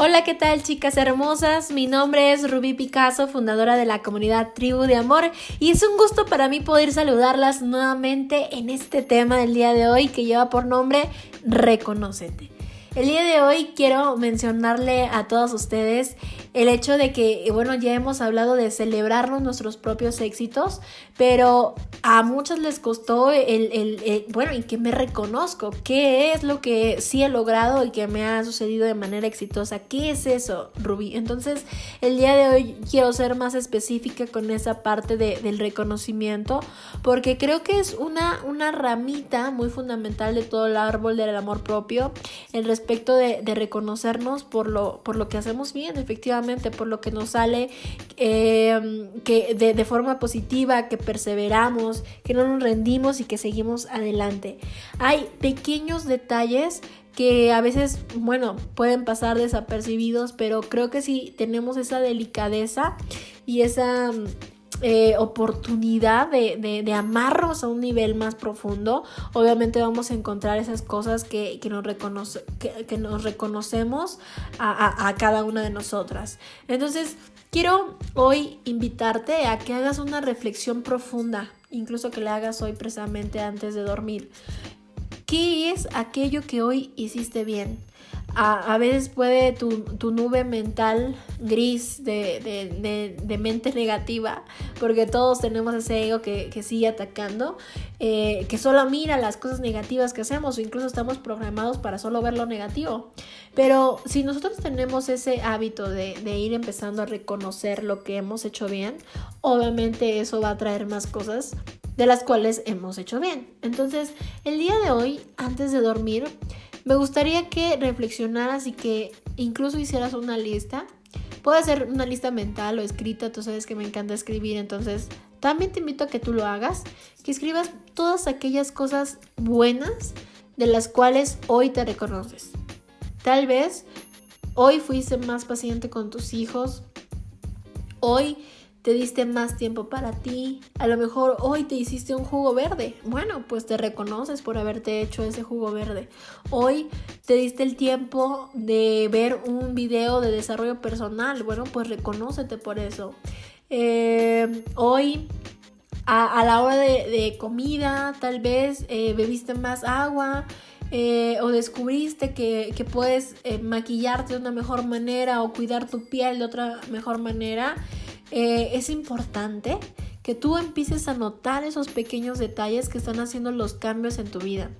Hola, ¿qué tal chicas hermosas? Mi nombre es Rubí Picasso, fundadora de la comunidad Tribu de Amor y es un gusto para mí poder saludarlas nuevamente en este tema del día de hoy que lleva por nombre Reconócete. El día de hoy quiero mencionarle a todos ustedes el hecho de que, bueno, ya hemos hablado de celebrarnos nuestros propios éxitos, pero a muchos les costó el, el, bueno, y que me reconozco, qué es lo que sí he logrado y que me ha sucedido de manera exitosa, qué es eso, Rubí. Entonces, el día de hoy quiero ser más específica con esa parte del reconocimiento, porque creo que es una, una ramita muy fundamental de todo el árbol del amor propio, el respecto de, reconocernos por lo, por lo que hacemos bien, efectivamente, por lo que nos sale eh, que de, de forma positiva, que perseveramos, que no nos rendimos y que seguimos adelante. Hay pequeños detalles que a veces, bueno, pueden pasar desapercibidos, pero creo que si tenemos esa delicadeza y esa eh, oportunidad de, amarnos a un nivel más profundo, obviamente vamos a encontrar esas cosas que, nos, reconoce, que, nos reconocemos a, a cada una de nosotras. Entonces, quiero hoy invitarte a que hagas una reflexión profunda, incluso que la hagas hoy precisamente antes de dormir. ¿Qué es aquello que hoy hiciste bien? A, veces puede tu, nube mental gris de, mente negativa, porque todos tenemos ese ego que, sigue atacando, eh, que solo mira las cosas negativas que hacemos o incluso estamos programados para solo ver lo negativo. Pero si nosotros tenemos ese hábito de, de ir empezando a reconocer lo que hemos hecho bien, obviamente eso va a traer más cosas de las cuales hemos hecho bien. Entonces, el día de hoy, antes de dormir, me gustaría que reflexionaras y que incluso hicieras una lista. Puede ser una lista mental o escrita, tú sabes que me encanta escribir, entonces también te invito a que tú lo hagas, que escribas todas aquellas cosas buenas de las cuales hoy te reconoces. Tal vez hoy fuiste más paciente con tus hijos, hoy te diste más tiempo para ti, a lo mejor hoy te hiciste un jugo verde, bueno, pues te reconoces por haberte hecho ese jugo verde. Hoy te diste el tiempo de ver un video de desarrollo personal, bueno, pues reconócete por eso. Eh, hoy a, la hora de, comida, tal vez eh, bebiste más agua. Eh, o descubriste que, que puedes maquillarte de una mejor manera o cuidar tu piel de otra mejor manera, eh, es importante que tú empieces a notar esos pequeños detalles que están haciendo los cambios en tu vida.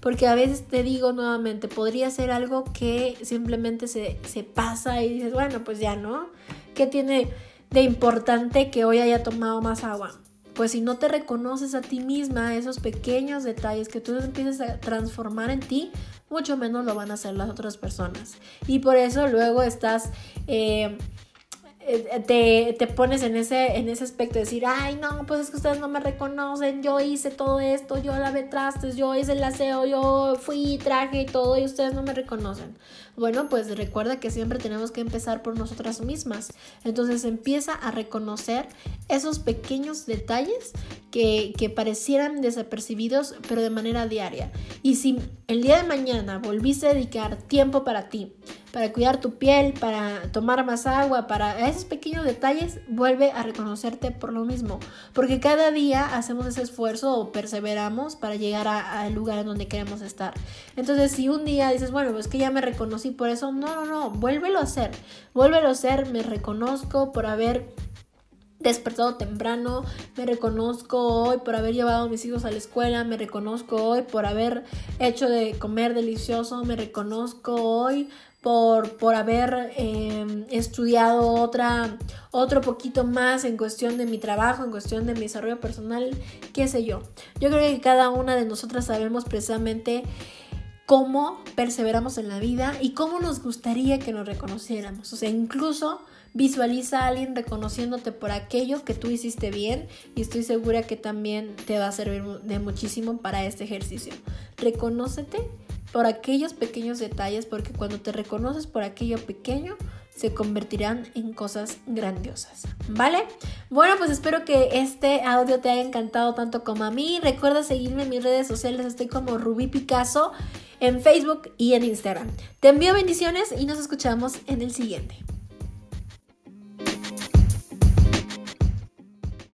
Porque a veces te digo nuevamente, podría ser algo que simplemente se, se pasa y dices, bueno, pues ya no. ¿Qué tiene de importante que hoy haya tomado más agua? Pues si no te reconoces a ti misma esos pequeños detalles que tú empieces a transformar en ti, mucho menos lo van a hacer las otras personas. Y por eso luego estás... Eh, te, te, pones en ese, en ese aspecto de decir, ay, no, pues es que ustedes no me reconocen, yo hice todo esto, yo lavé trastes, yo hice el aseo, yo fui, traje y todo, y ustedes no me reconocen. Bueno, pues recuerda que siempre tenemos que empezar por nosotras mismas. Entonces empieza a reconocer esos pequeños detalles que, que parecieran desapercibidos, pero de manera diaria. Y si el día de mañana volviste a dedicar tiempo para ti, para cuidar tu piel, para tomar más agua, para pequeños detalles, vuelve a reconocerte por lo mismo. Porque cada día hacemos ese esfuerzo o perseveramos para llegar al lugar en donde queremos estar. Entonces, si un día dices, bueno, pues que ya me reconocí por eso, no, no, no, vuélvelo a hacer. Vuélvelo a hacer, me reconozco por haber despertado temprano, me reconozco hoy por haber llevado a mis hijos a la escuela, me reconozco hoy por haber hecho de comer delicioso, me reconozco hoy por, por haber em, estudiado otra, otro poquito más en cuestión de mi trabajo, en cuestión de mi desarrollo personal, qué sé yo. Yo creo que cada una de nosotras sabemos precisamente cómo perseveramos en la vida y cómo nos gustaría que nos reconociéramos. O sea, incluso Visualiza a alguien reconociéndote por aquello que tú hiciste bien y estoy segura que también te va a servir de muchísimo para este ejercicio. Reconócete por aquellos pequeños detalles porque cuando te reconoces por aquello pequeño se convertirán en cosas grandiosas, ¿vale? Bueno, pues espero que este audio te haya encantado tanto como a mí. Recuerda seguirme en mis redes sociales, estoy como Rubí Picasso en Facebook y en Instagram. Te envío bendiciones y nos escuchamos en el siguiente.